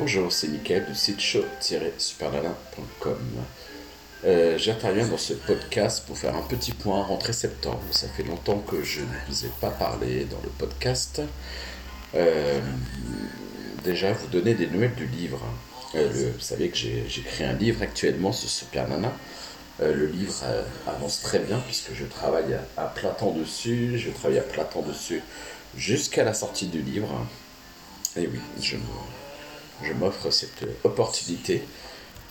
Bonjour, c'est Mickaël du site show-supernana.com. Euh, J'interviens dans ce podcast pour faire un petit point rentrée septembre. Ça fait longtemps que je ne vous ai pas parlé dans le podcast. Euh, déjà, vous donner des nouvelles du livre. Euh, vous savez que créé un livre actuellement sur Super Nana. Euh, le livre avance très bien puisque je travaille à, à, temps dessus. Je travaille à plein temps dessus jusqu'à la sortie du livre. Et oui, je je m'offre cette opportunité.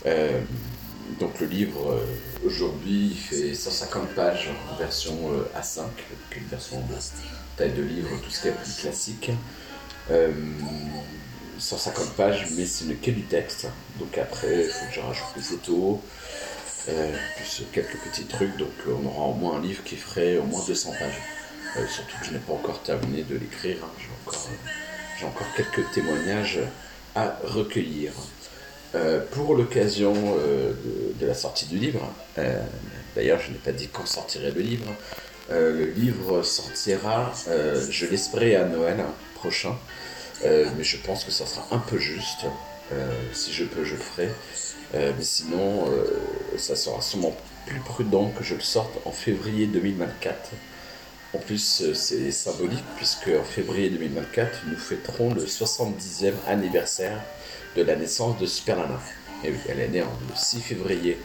Euh, donc le livre euh, aujourd'hui fait 150 pages en version euh, A5, une version de taille de livre, tout ce qui est plus classique. 150 pages, mais ce n'est que du texte. Donc après, il faut que je rajoute des photos, plus quelques petits trucs. Donc on aura au moins un livre qui ferait au moins 200 pages. surtout que je n'ai pas encore terminé de l'écrire. Hein. J'ai encore, encore quelques témoignages à recueillir. Euh, pour l'occasion euh, de, la sortie du livre, euh, d'ailleurs je n'ai pas dit quand sortirait le livre, le livre sortira, je l'espérais à Noël prochain, mais je pense que ça sera un peu juste, si je peux je le ferai, mais sinon ça sera sûrement plus prudent que je le sorte en février 2024. En plus, c'est symbolique puisque en février 2024, nous fêterons le 70e anniversaire de la naissance de Super Nana. Et oui, elle est née le 6 février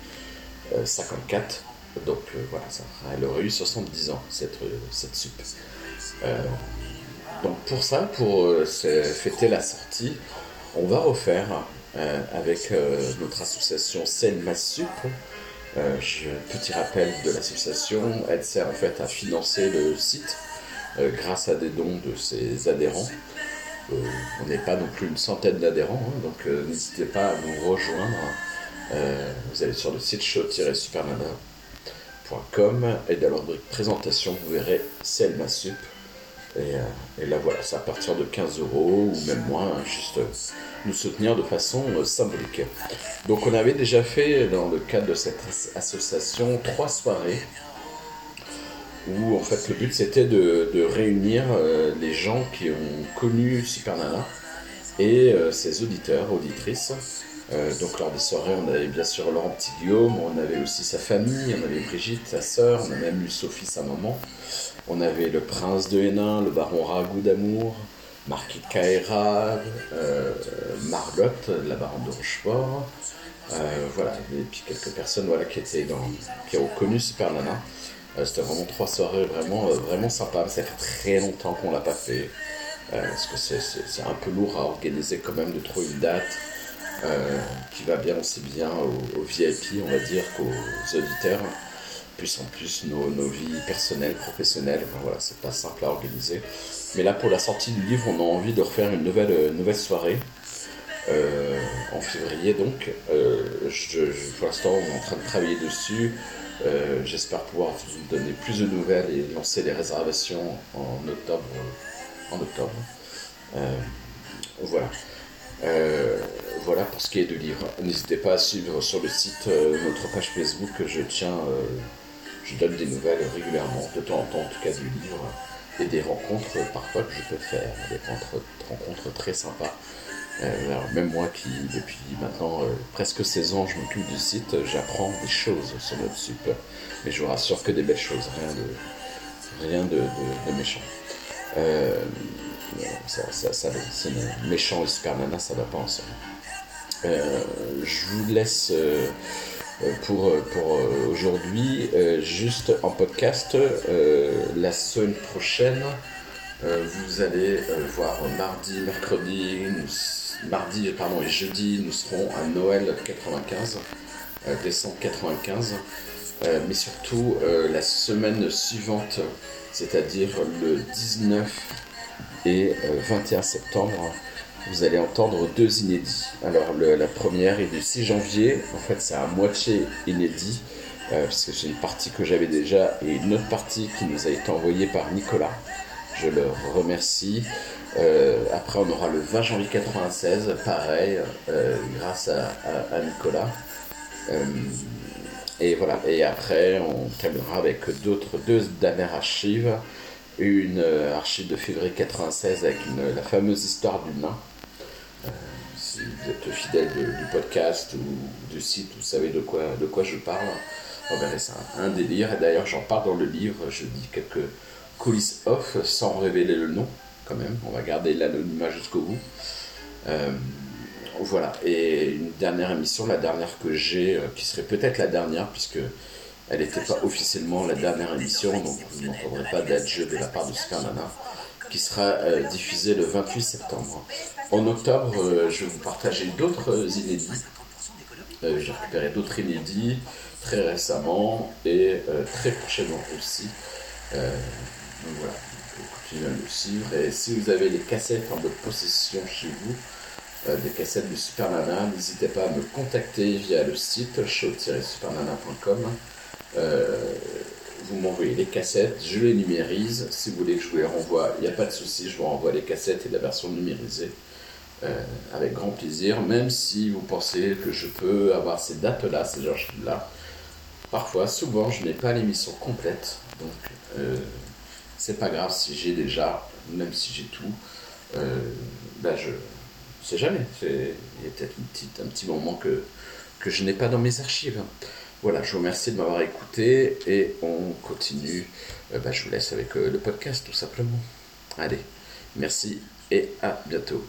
euh, 54. Donc euh, voilà, ça, elle aurait eu 70 ans, cette, cette sup. Euh, donc pour ça, pour euh, fêter la sortie, on va refaire euh, avec notre association Selma Sup euh, petit rappel de l'association, elle sert en fait à financer le site euh, grâce à des dons de ses adhérents. Euh, on n'est pas non plus une centaine d'adhérents, hein, donc n'hésitez pas à nous rejoindre. Vous allez sur le site show-supernana.com et dans la rubrique présentation, vous verrez c'est ma sup. Et, et, là voilà, c'est à partir de 15 euros ou même moins, hein, juste nous soutenir de façon euh, symbolique. Donc on avait déjà fait dans le cadre de cette association trois soirées où en fait le but c'était de, réunir euh, les gens qui ont connu Super Nana et euh, ses auditeurs, auditrices. Euh, donc lors des soirées on avait bien sûr Laurent Petit Guillaume, on avait aussi sa famille, on avait Brigitte, sa sœur, on a même eu Sophie, sa maman. On avait le prince de Hénin, le baron Ragout d'amour, Marquis Kaera, euh, Marlotte, la baronne de Rochefort, euh, voilà, et puis quelques personnes voilà, qui, étaient dans, qui ont connu Super Nana. Euh, C'était vraiment trois soirées vraiment, vraiment sympas, ça fait très longtemps qu'on l'a pas fait, parce que c'est un peu lourd à organiser quand même de trouver une date qui va bien aussi bien aux, VIP, on va dire, qu'aux auditeurs plus en plus nos, nos vies personnelles, professionnelles. Voilà, c'est pas simple à organiser. Mais là, pour la sortie du livre, on a envie de refaire une nouvelle, euh, nouvelle soirée. Euh, en février donc. Euh, pour l'instant, on est en train de travailler dessus. Euh, J'espère pouvoir vous donner plus de nouvelles et lancer les réservations en octobre. En octobre. voilà. Voilà pour ce qui est du livre. N'hésitez pas à suivre sur le site notre page Facebook. Je tiens je donne des nouvelles régulièrement, de temps en temps en tout cas du livre, et des rencontres parfois que je peux faire, des rencontres, très sympas. Euh, même moi qui, depuis maintenant euh, presque 16 ans, je m'occupe du site, j'apprends des choses sur notre sup. Mais je vous rassure que des belles choses, rien de, rien de, méchant. Euh, ça, ça, méchant et super nana, ça va pas ensemble. Euh, je vous laisse euh, pour, pour aujourd'hui, juste en podcast. la semaine prochaine, vous allez voir mardi, mercredi, mardi pardon, et jeudi, nous serons à Noël 95, décembre 95. mais surtout la semaine suivante, c'est-à-dire le 19 et 21 septembre, vous allez entendre deux inédits. Alors la première est du 6 janvier, en fait c'est à moitié inédit, euh, parce que c'est une partie que j'avais déjà et une autre partie qui nous a été envoyée par Nicolas. Je le remercie. Euh, après on aura le 20 janvier 96, pareil, euh, grâce à, Nicolas. Et voilà, et après on terminera avec d'autres deux dernières archives. Une archive de février 96 avec la fameuse histoire du nain si vous êtes fidèle du podcast ou du site, vous savez de quoi, de quoi je parle. On verrait ça un délire. D'ailleurs, j'en parle dans le livre. Je dis quelques coulisses off sans révéler le nom, quand même. On va garder l'anonymat jusqu'au bout. Euh, voilà. Et une dernière émission, la dernière que j'ai, euh, qui serait peut-être la dernière, puisque elle n'était pas officiellement la dernière émission, donc vous n'entendrez pas d'adieu de la part de Super Nana, qui sera euh, diffusée le 28 septembre. En octobre, euh, je vais vous partager d'autres inédits. Euh, J'ai récupéré d'autres inédits très récemment et très prochainement aussi. donc voilà, continuez à me suivre. Et si vous avez les cassettes en votre possession chez vous, des cassettes de Super Nana, n'hésitez pas à me contacter via le site show-supernana.com. Euh, vous m'envoyez les cassettes, je les numérise. Si vous voulez que je vous les renvoie, il n'y a pas de souci, je vous renvoie les cassettes et la version numérisée euh, avec grand plaisir, même si vous pensez que je peux avoir ces dates-là, ces archives-là. Parfois, souvent, je n'ai pas l'émission complète, donc euh, c'est pas grave si j'ai déjà, même si j'ai tout. Euh, là, je sais jamais. Il y a peut-être un petit moment que, que je n'ai pas dans mes archives. Voilà, je vous remercie de m'avoir écouté et on continue. Euh, bah, je vous laisse avec euh, le podcast tout simplement. Allez, merci et à bientôt.